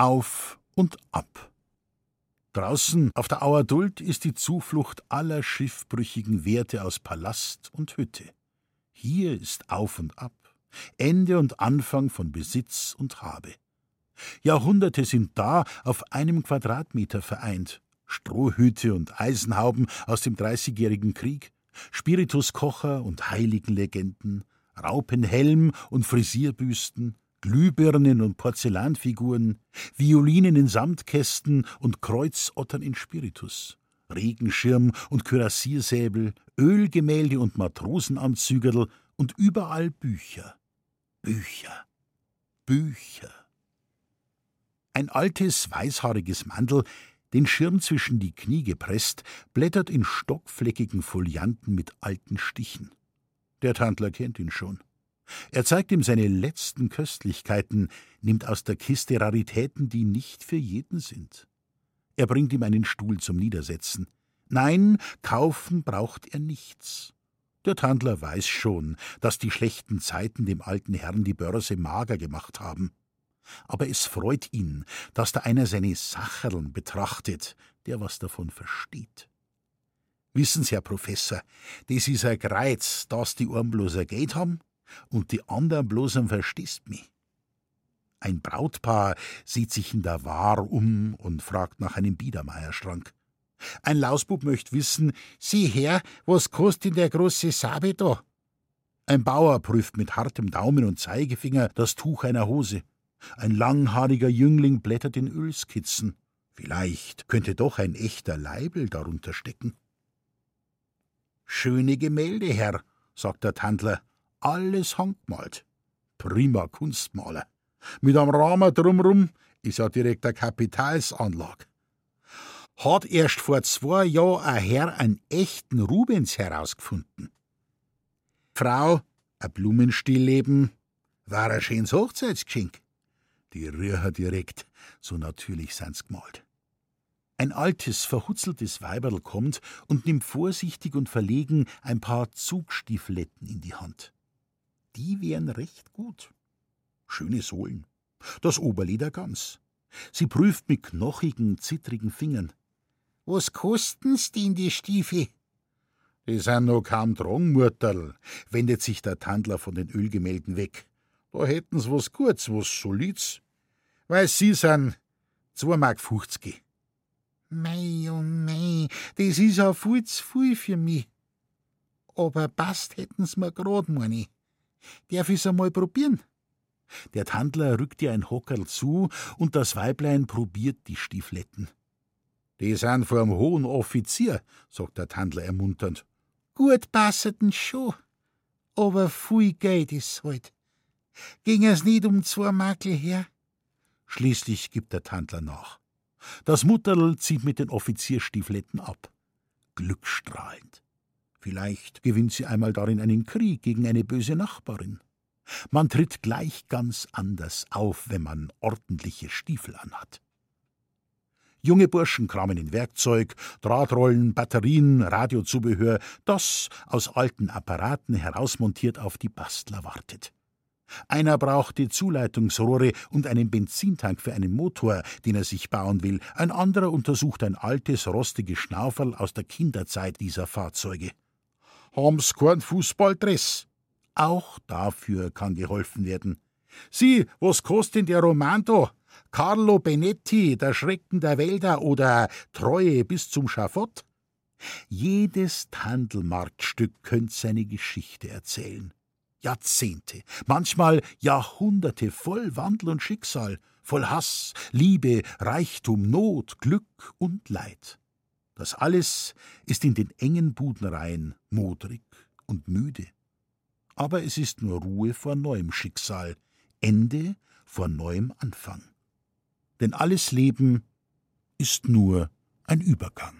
Auf und ab. Draußen auf der Auer ist die Zuflucht aller schiffbrüchigen Werte aus Palast und Hütte. Hier ist Auf und Ab, Ende und Anfang von Besitz und Habe. Jahrhunderte sind da auf einem Quadratmeter vereint. Strohhüte und Eisenhauben aus dem Dreißigjährigen Krieg, Spirituskocher und Heiligenlegenden, Raupenhelm und Frisierbüsten, Glühbirnen und Porzellanfiguren, Violinen in Samtkästen und Kreuzottern in Spiritus, Regenschirm und Kürassiersäbel, Ölgemälde und Matrosenanzügerl und überall Bücher. Bücher. Bücher. Ein altes, weißhaariges Mandel, den Schirm zwischen die Knie gepresst, blättert in stockfleckigen Folianten mit alten Stichen. Der Tandler kennt ihn schon. Er zeigt ihm seine letzten Köstlichkeiten, nimmt aus der Kiste Raritäten, die nicht für jeden sind. Er bringt ihm einen Stuhl zum Niedersetzen. Nein, kaufen braucht er nichts. Der Tandler weiß schon, dass die schlechten Zeiten dem alten Herrn die Börse mager gemacht haben. Aber es freut ihn, dass da einer seine Sacherln betrachtet, der was davon versteht. Wissen Sie, Herr Professor, das ist ein Kreuz, dass die einen bloß ein Geld haben und die anderen bloß ein Verstehst mich. Ein Brautpaar sieht sich in der Wahr um und fragt nach einem Biedermeierschrank. Ein Lausbub möchte wissen, sieh her, was kostet der große Sabe da? Ein Bauer prüft mit hartem Daumen und Zeigefinger das Tuch einer Hose. Ein langhaariger Jüngling blättert in Ölskizzen. Vielleicht könnte doch ein echter Leibel darunter stecken. Schöne Gemälde, Herr, sagt der Tandler. Alles handgemalt. Prima Kunstmaler. Mit einem Rahmen drumrum ist ja direkt eine Kapitalsanlage. Hat erst vor zwei Jahren ein Herr einen echten Rubens herausgefunden. Frau, ein Blumenstillleben, war ein schönes Hochzeitsgeschenk. Die Rührher direkt, so natürlich sind's gemalt. Ein altes, verhutzeltes Weiberl kommt und nimmt vorsichtig und verlegen ein paar Zugstiefeletten in die Hand. Die wären recht gut. Schöne Sohlen. Das Oberleder ganz. Sie prüft mit knochigen, zittrigen Fingern. Was kosten's denn die Stiefel? Die sind noch kaum Drangmurterl, wendet sich der Tandler von den Ölgemälden weg. Da hätten's was Gutes, was Solids. Weil sie sind zwei Mark fünfzig. Mei, oh mei, das is ja viel zu viel für mich. Aber passt hätten's mir grad, mein ich. Darf ich's einmal probieren? Der Tandler rückt ihr ein Hockerl zu und das Weiblein probiert die Stiefletten. Die sind vom hohen Offizier, sagt der Tandler ermunternd. Gut passeten schon, aber viel Geld is halt. Ging es nicht um zwei Makel her? Schließlich gibt der Tandler nach. Das Mutterl zieht mit den Offizierstiefletten ab. Glückstrahlend. Vielleicht gewinnt sie einmal darin einen Krieg gegen eine böse Nachbarin. Man tritt gleich ganz anders auf, wenn man ordentliche Stiefel anhat. Junge Burschen kramen in Werkzeug, Drahtrollen, Batterien, Radiozubehör, das aus alten Apparaten herausmontiert auf die Bastler wartet. Einer braucht die Zuleitungsrohre und einen Benzintank für einen Motor, den er sich bauen will. Ein anderer untersucht ein altes, rostiges Schnauferl aus der Kinderzeit dieser Fahrzeuge. Haben's keinen Fußballdress? Auch dafür kann geholfen werden. Sieh, was kostet denn der Roman? Carlo Benetti, der Schrecken der Wälder oder Treue bis zum Schafott? Jedes Tandelmarktstück könnte seine Geschichte erzählen. Jahrzehnte, manchmal Jahrhunderte voll Wandel und Schicksal, voll Hass, Liebe, Reichtum, Not, Glück und Leid. Das alles ist in den engen Budenreihen modrig und müde. Aber es ist nur Ruhe vor neuem Schicksal, Ende vor neuem Anfang. Denn alles Leben ist nur ein Übergang.